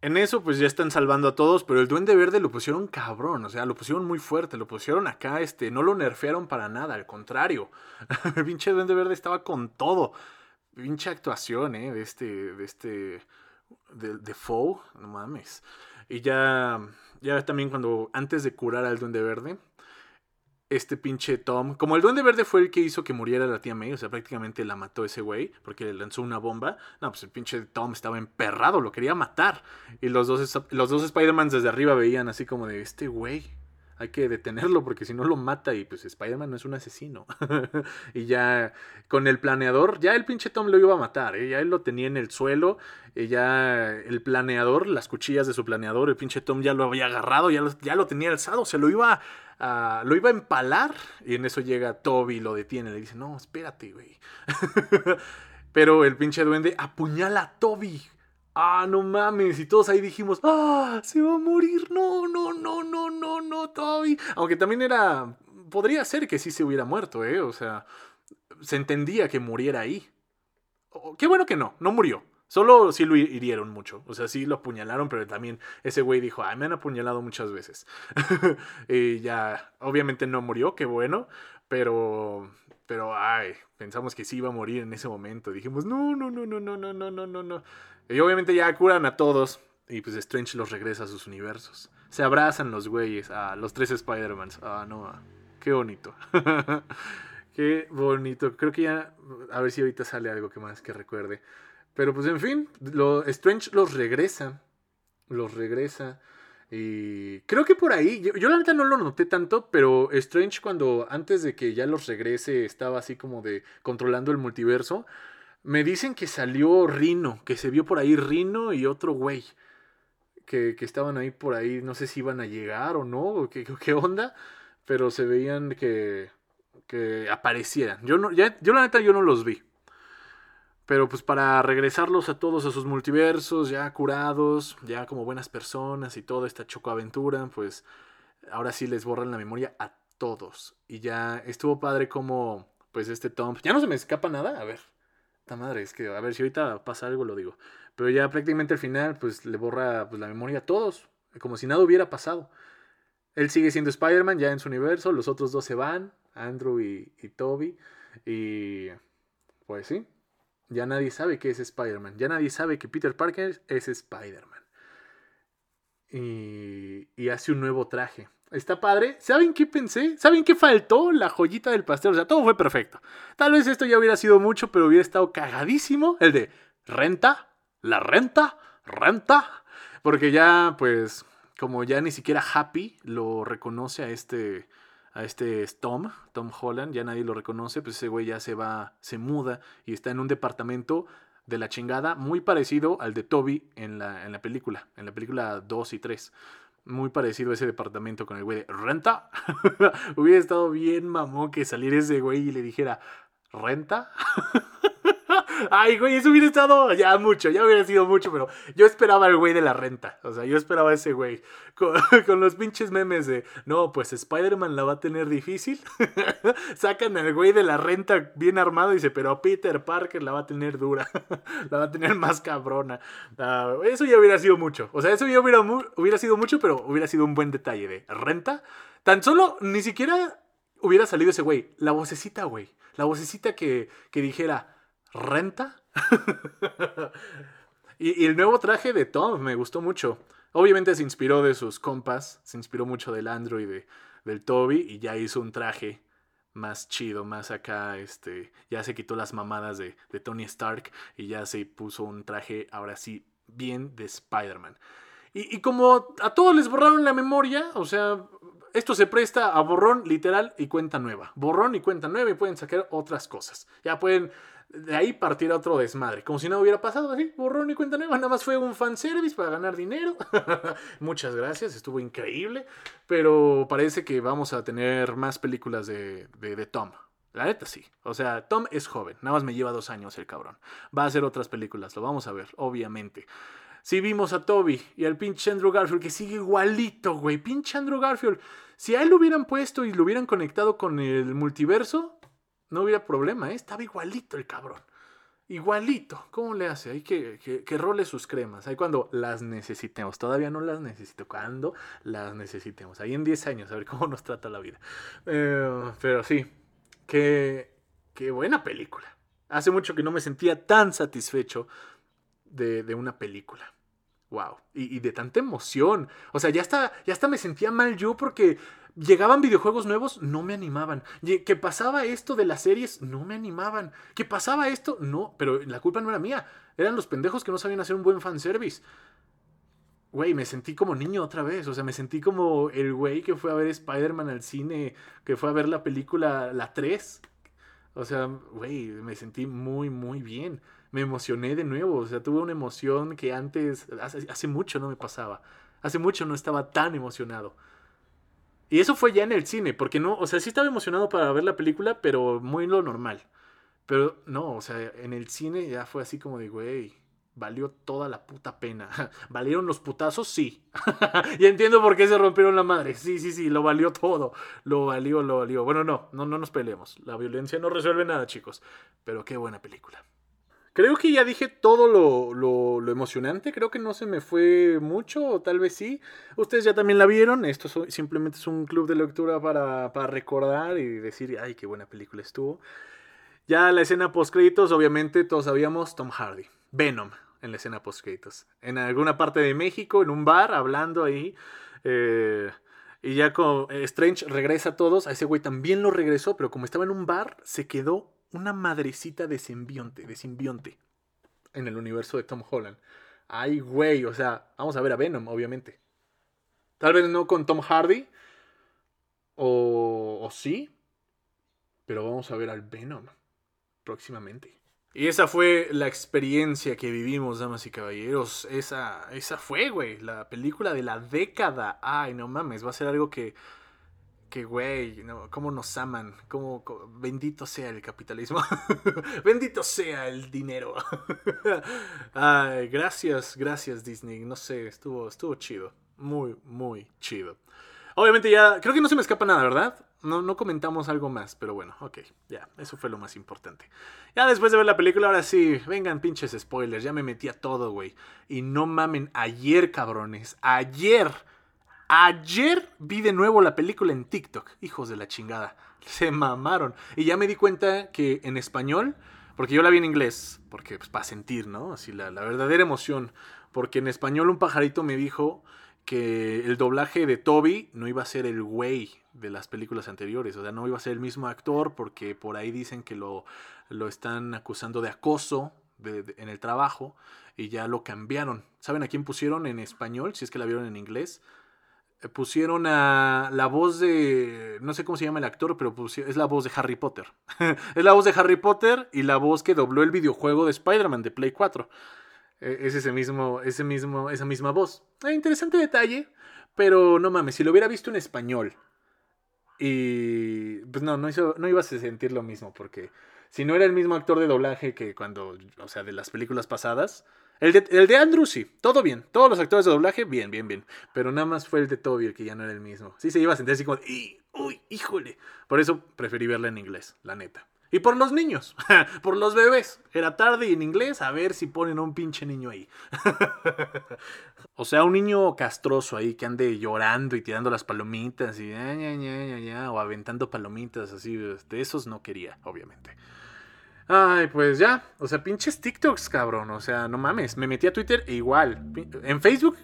En eso, pues ya están salvando a todos, pero el Duende Verde lo pusieron cabrón, o sea, lo pusieron muy fuerte, lo pusieron acá, este, no lo nerfearon para nada, al contrario. el pinche Duende Verde estaba con todo. Pinche actuación, eh, de este, de este, de, de Foe, no mames. Y ya, ya también cuando, antes de curar al Duende Verde, este pinche Tom. Como el Duende Verde fue el que hizo que muriera la tía May, o sea, prácticamente la mató ese güey, porque le lanzó una bomba. No, pues el pinche Tom estaba emperrado, lo quería matar. Y los dos, los dos Spider-Man desde arriba veían así como de este güey hay que detenerlo porque si no lo mata y pues Spider-Man no es un asesino. y ya con el planeador, ya el pinche Tom lo iba a matar, ¿eh? ya él lo tenía en el suelo, y ya el planeador, las cuchillas de su planeador, el pinche Tom ya lo había agarrado, ya lo, ya lo tenía alzado, se lo iba a, lo iba a empalar y en eso llega Toby lo detiene, le dice, no, espérate, güey. Pero el pinche duende apuñala a Toby ah, no mames. Y todos ahí dijimos, ah, se va a morir. No, no, no, no, no, no, Toby. Aunque también era, podría ser que sí se hubiera muerto, ¿eh? O sea, se entendía que muriera ahí. Qué bueno que no, no murió. Solo sí lo hirieron mucho. O sea, sí lo apuñalaron, pero también ese güey dijo, ay, me han apuñalado muchas veces. y ya, obviamente no murió, qué bueno. Pero, pero, ay, pensamos que sí iba a morir en ese momento. Dijimos, no, no, no, no, no, no, no, no, no, no. Y obviamente ya curan a todos. Y pues Strange los regresa a sus universos. Se abrazan los güeyes, a los tres Spider-Mans. Ah, no, qué bonito. qué bonito. Creo que ya, a ver si ahorita sale algo que más que recuerde. Pero pues en fin, lo, Strange los regresa. Los regresa. Y creo que por ahí, yo, yo, la neta no lo noté tanto, pero Strange cuando antes de que ya los regrese estaba así como de controlando el multiverso, me dicen que salió Rino, que se vio por ahí Rino y otro güey. Que, que estaban ahí por ahí, no sé si iban a llegar o no, o qué, qué onda, pero se veían que, que aparecieran. Yo, no, ya, yo la neta yo no los vi. Pero pues para regresarlos a todos a sus multiversos, ya curados, ya como buenas personas y toda esta chocoaventura, pues ahora sí les borran la memoria a todos. Y ya estuvo padre como, pues este Tom, ya no se me escapa nada, a ver, madre, es que a ver si ahorita pasa algo lo digo. Pero ya prácticamente al final, pues le borra pues, la memoria a todos, como si nada hubiera pasado. Él sigue siendo Spider-Man ya en su universo, los otros dos se van, Andrew y, y Toby. Y pues sí, ya nadie sabe que es Spider-Man, ya nadie sabe que Peter Parker es Spider-Man. y, y hace un nuevo traje. Está padre. ¿Saben qué pensé? ¿Saben qué faltó? La joyita del pastel. O sea, todo fue perfecto. Tal vez esto ya hubiera sido mucho, pero hubiera estado cagadísimo. El de renta, la renta, renta. Porque ya, pues, como ya ni siquiera Happy lo reconoce a este, a este Tom, Tom Holland, ya nadie lo reconoce, pues ese güey ya se va, se muda y está en un departamento de la chingada muy parecido al de Toby en la, en la película, en la película 2 y 3 muy parecido a ese departamento con el güey de renta. Hubiera estado bien mamón que saliera ese güey y le dijera, ¿renta? Ay, güey, eso hubiera estado ya mucho, ya hubiera sido mucho, pero yo esperaba al güey de la renta. O sea, yo esperaba a ese güey con, los pinches memes de, no, pues Spider-Man la va a tener difícil. Sacan al güey de la renta bien armado y dice, pero Peter Parker la va a tener dura, la va a tener más cabrona. Ah, eso ya hubiera sido mucho. O sea, eso ya hubiera, hubiera sido mucho, pero hubiera sido un buen detalle de renta. Tan solo, ni siquiera hubiera salido ese güey. La vocecita, güey. La vocecita que, que dijera renta. y, el nuevo traje de Tom me gustó mucho. Obviamente se inspiró de sus compas, se inspiró mucho del Android de, del Toby y ya hizo un traje más chido, más acá, este, ya se quitó las mamadas de, de Tony Stark y ya se puso un traje ahora sí bien de Spider-Man. Y, y, como a todos les borraron la memoria, o sea, esto se presta a borrón literal y cuenta nueva. Borrón y cuenta nueva y pueden sacar otras cosas. Ya pueden de ahí partir a otro desmadre. Como si nada hubiera pasado, así, borrón y cuenta nueva. Nada más fue un fanservice para ganar dinero. Muchas gracias, estuvo increíble. Pero parece que vamos a tener más películas de, de, Tom. La neta sí. O sea, Tom es joven. Nada más me lleva dos años el cabrón. Va a hacer otras películas, lo vamos a ver, obviamente. Si vimos a Toby y al pinche Andrew Garfield que sigue igualito, güey. Pinche Andrew Garfield. Si a él lo hubieran puesto y lo hubieran conectado con el multiverso, no hubiera problema, ¿eh? Estaba igualito el cabrón. Igualito. ¿Cómo le hace? Hay que, que, role sus cremas. Ahí cuando las necesitemos. Todavía no las necesito. Cuando las necesitemos. Ahí en 10 años, a ver cómo nos trata la vida. Eh, pero sí, qué, qué buena película. Hace mucho que no me sentía tan satisfecho de, de una película. Wow. Y, de tanta emoción. O sea, ya hasta, ya hasta me sentía mal yo porque llegaban videojuegos nuevos, no me animaban. Que pasaba esto de las series, no me animaban. Que pasaba esto, no, pero la culpa no era mía. Eran los pendejos que no sabían hacer un buen fanservice. Güey, me sentí como niño otra vez. O sea, me sentí como el güey que fue a ver Spider-Man al cine, que fue a ver la película La 3. O sea, güey, me sentí muy, muy bien. Me emocioné de nuevo. O sea, tuve una emoción que antes, hace, hace mucho no me pasaba. Hace mucho no estaba tan emocionado. Y eso fue ya en el cine, porque no, o sea, sí estaba emocionado para ver la película, pero muy lo normal. Pero no, o sea, en el cine ya fue así como de, güey, valió toda la puta pena. ¿Valieron los putazos? Sí. y entiendo por qué se rompieron la madre. Sí, sí, sí, lo valió todo. Lo valió, lo valió. Bueno, no, no, no nos peleemos. La violencia no resuelve nada, chicos. Pero qué buena película. Creo que ya dije todo lo, lo, emocionante. Creo que no se me fue mucho, o tal vez sí. Ustedes ya también la vieron. Esto simplemente es un club de lectura para, para recordar y decir, ay, qué buena película estuvo. Ya la escena post-créditos, obviamente todos sabíamos Tom Hardy. Venom en la escena post-créditos. En alguna parte de México, en un bar, hablando ahí. Eh, y ya con Strange regresa a todos. A ese güey también lo regresó, pero como estaba en un bar, se quedó una madrecita de simbionte, de simbionte en el universo de Tom Holland. Ay, güey, o sea, vamos a ver a Venom, obviamente. Tal vez no con Tom Hardy, o, o sí, pero vamos a ver al Venom próximamente. Y esa fue la experiencia que vivimos, damas y caballeros. Esa, esa fue, güey, la película de la década. Ay, no mames, va a ser algo que que güey, ¿no? cómo nos aman, cómo, bendito sea el capitalismo, bendito sea el dinero. Ay, gracias, gracias Disney, no sé, estuvo, estuvo chido, muy, muy chido. Obviamente ya, creo que no se me escapa nada, ¿verdad? No, no comentamos algo más, pero bueno, ok, ya, eso fue lo más importante. Ya después de ver la película, ahora sí, vengan pinches spoilers, ya me metí a todo, güey. Y no mamen, ayer, cabrones, ayer Ayer vi de nuevo la película en TikTok. Hijos de la chingada. Se mamaron. Y ya me di cuenta que en español, porque yo la vi en inglés, porque pues para sentir, ¿no? Así la, verdadera emoción. Porque en español un pajarito me dijo que el doblaje de Toby no iba a ser el güey de las películas anteriores, o sea, no iba a ser el mismo actor porque por ahí dicen que lo, lo están acusando de acoso en el trabajo y ya lo cambiaron. ¿Saben a quién pusieron en español? Si es que la vieron en inglés. Pusieron a la voz de, no sé cómo se llama el actor, pero es la voz de Harry Potter. es la voz de Harry Potter y la voz que dobló el videojuego de Spider-Man de Play 4. E, es ese mismo, ese mismo, esa misma voz. Eh, interesante detalle, pero no mames, si lo hubiera visto en español y pues no, no, no ibas a sentir lo mismo porque si no era el mismo actor de doblaje que cuando, o sea, de las películas pasadas. El de, el de Andrew sí, todo bien. Todos los actores de doblaje, bien, bien, bien. Pero nada más fue el de Toby el que ya no era el mismo. Sí se iba a sentir así como, uy, híjole! Por eso preferí verla en inglés, la neta. Y por los niños, por los bebés. Era tarde y en inglés, a ver si ponen a un pinche niño ahí. o sea, un niño castroso ahí que ande llorando y tirando las palomitas y o aventando palomitas así. De esos no quería, obviamente. Ay, pues ya. O sea, pinches TikToks, cabrón. O sea, no mames. Me metí a Twitter e igual. En Facebook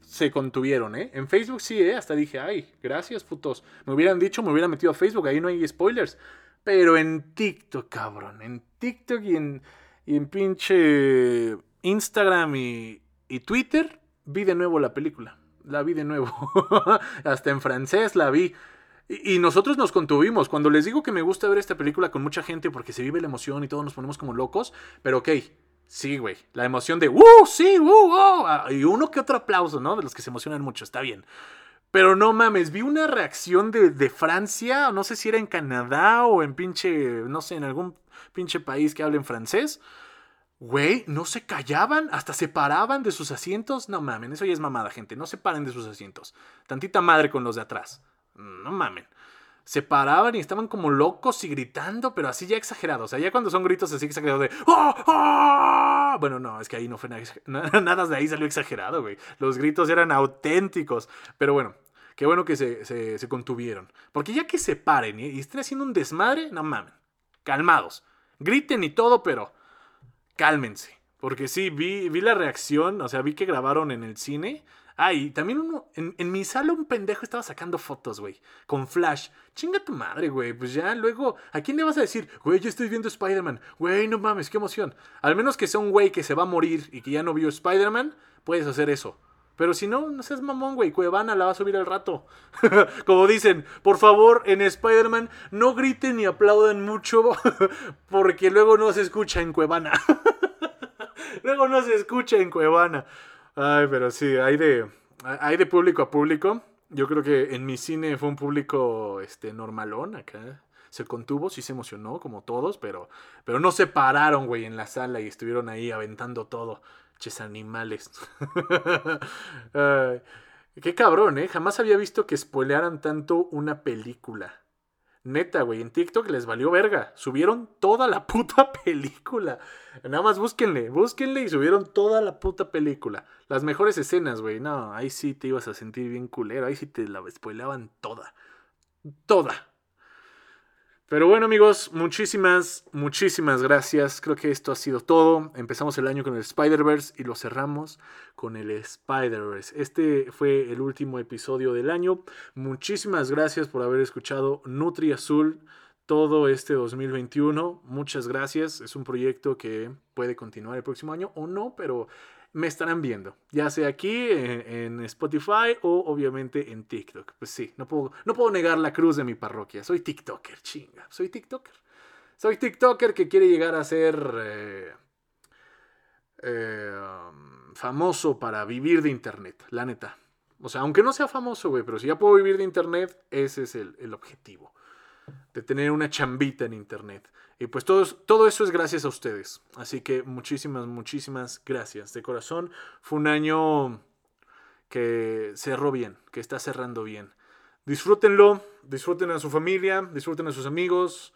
se contuvieron, ¿eh? En Facebook sí, ¿eh? Hasta dije, ay, gracias, putos. Me hubieran dicho, me hubieran metido a Facebook. Ahí no hay spoilers. Pero en TikTok, cabrón. En TikTok y en, y en pinche Instagram y, y Twitter vi de nuevo la película. La vi de nuevo. Hasta en francés la vi. Y, nosotros nos contuvimos. Cuando les digo que me gusta ver esta película con mucha gente porque se vive la emoción y todos nos ponemos como locos, pero ok, sí, güey. La emoción de ¡Uh! ¡Sí! ¡Uh! ¡Uh! Y uno que otro aplauso, ¿no? De los que se emocionan mucho, está bien. Pero no mames, vi una reacción de, de Francia, no sé si era en Canadá o en pinche, no sé, en algún pinche país que hablen francés. Güey, no se callaban, hasta se paraban de sus asientos. No mames, eso ya es mamada, gente. No se paren de sus asientos. Tantita madre con los de atrás. No mamen. Se paraban y estaban como locos y gritando, pero así ya exagerados. O sea, ya cuando son gritos así exagerados de ¡Oh! ¡Oh! Bueno, no, es que ahí no fue nada, nada de ahí salió exagerado, güey. Los gritos eran auténticos. Pero bueno, qué bueno que se, se, contuvieron. Porque ya que se paren y, estén haciendo un desmadre, no mamen. Calmados. Griten y todo, pero cálmense. Porque sí, vi, vi la reacción, o sea, vi que grabaron en el cine Ah, y también uno, en, mi sala un pendejo estaba sacando fotos, güey, con flash. Chinga tu madre, güey. Pues ya luego, ¿a quién le vas a decir? Güey, yo estoy viendo Spider-Man. Güey, no mames, qué emoción. Al menos que sea un güey que se va a morir y que ya no vio Spider-Man, puedes hacer eso. Pero si no, no seas mamón, güey. Cuevana la va a subir al rato. Como dicen, por favor, en Spider-Man, no griten ni aplaudan mucho porque luego no se escucha en Cuevana. luego no se escucha en Cuevana. Ay, pero sí, hay de, hay de público a público. Yo creo que en mi cine fue un público este, normalón acá. Se contuvo, sí se emocionó, como todos, pero, pero no se pararon, güey, en la sala y estuvieron ahí aventando todo. Ches animales. qué cabrón, ¿eh? Jamás había visto que spoilearan tanto una película. Neta, güey, en TikTok les valió verga. Subieron toda la puta película. Nada más búsquenle, búsquenle y subieron toda la puta película. Las mejores escenas, güey. No, ahí sí te ibas a sentir bien culero. Ahí sí te la spoileaban toda. Toda. Pero bueno amigos, muchísimas, muchísimas gracias. Creo que esto ha sido todo. Empezamos el año con el Spider-Verse y lo cerramos con el Spider-Verse. Este fue el último episodio del año. Muchísimas gracias por haber escuchado Nutri Azul todo este 2021. Muchas gracias. Es un proyecto que puede continuar el próximo año o no, pero me estarán viendo, ya sea aquí en, Spotify o obviamente en TikTok. Pues sí, no puedo, no puedo negar la cruz de mi parroquia. Soy TikToker, chinga. Soy TikToker. Soy TikToker que quiere llegar a ser eh, eh, famoso para vivir de Internet, la neta. O sea, aunque no sea famoso, güey, pero si ya puedo vivir de Internet, ese es el, el objetivo. De tener una chambita en Internet. Y pues todo, todo eso es gracias a ustedes. Así que muchísimas, muchísimas gracias. De corazón, fue un año que cerró bien, que está cerrando bien. Disfrútenlo, disfruten a su familia, disfruten a sus amigos,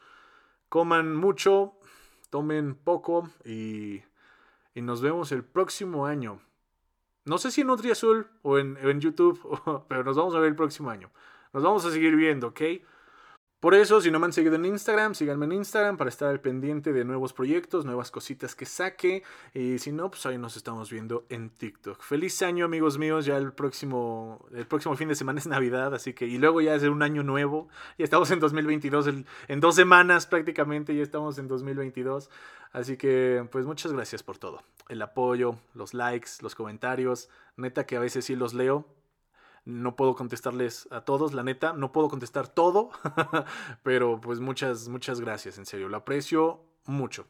coman mucho, tomen poco y, y nos vemos el próximo año. No sé si en Nutri Azul o en, en YouTube, pero nos vamos a ver el próximo año. Nos vamos a seguir viendo, ¿ok? Por eso, si no me han seguido en Instagram, síganme en Instagram para estar al pendiente de nuevos proyectos, nuevas cositas que saque. Y si no, pues ahí nos estamos viendo en TikTok. Feliz año, amigos míos. Ya el próximo, el próximo fin de semana es Navidad, así que. Y luego ya es un año nuevo. Ya estamos en 2022. en dos semanas prácticamente ya estamos en 2022. Así que, pues muchas gracias por todo. El apoyo, los likes, los comentarios. Neta que a veces sí los leo no puedo contestarles a todos, la neta, no puedo contestar todo, pero pues muchas, muchas gracias, en serio, lo aprecio mucho.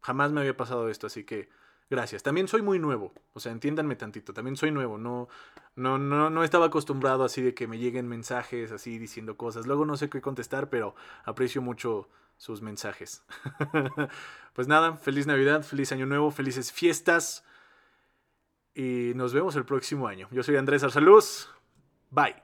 Jamás me había pasado esto, así que gracias. También soy muy nuevo, o sea, entiéndanme tantito, también soy nuevo, no, no, no, no estaba acostumbrado así de que me lleguen mensajes así diciendo cosas. Luego no sé qué contestar, pero aprecio mucho sus mensajes. pues nada, feliz Navidad, feliz Año Nuevo, felices fiestas y nos vemos el próximo año. Yo soy Andrés Arsaluz. Bye.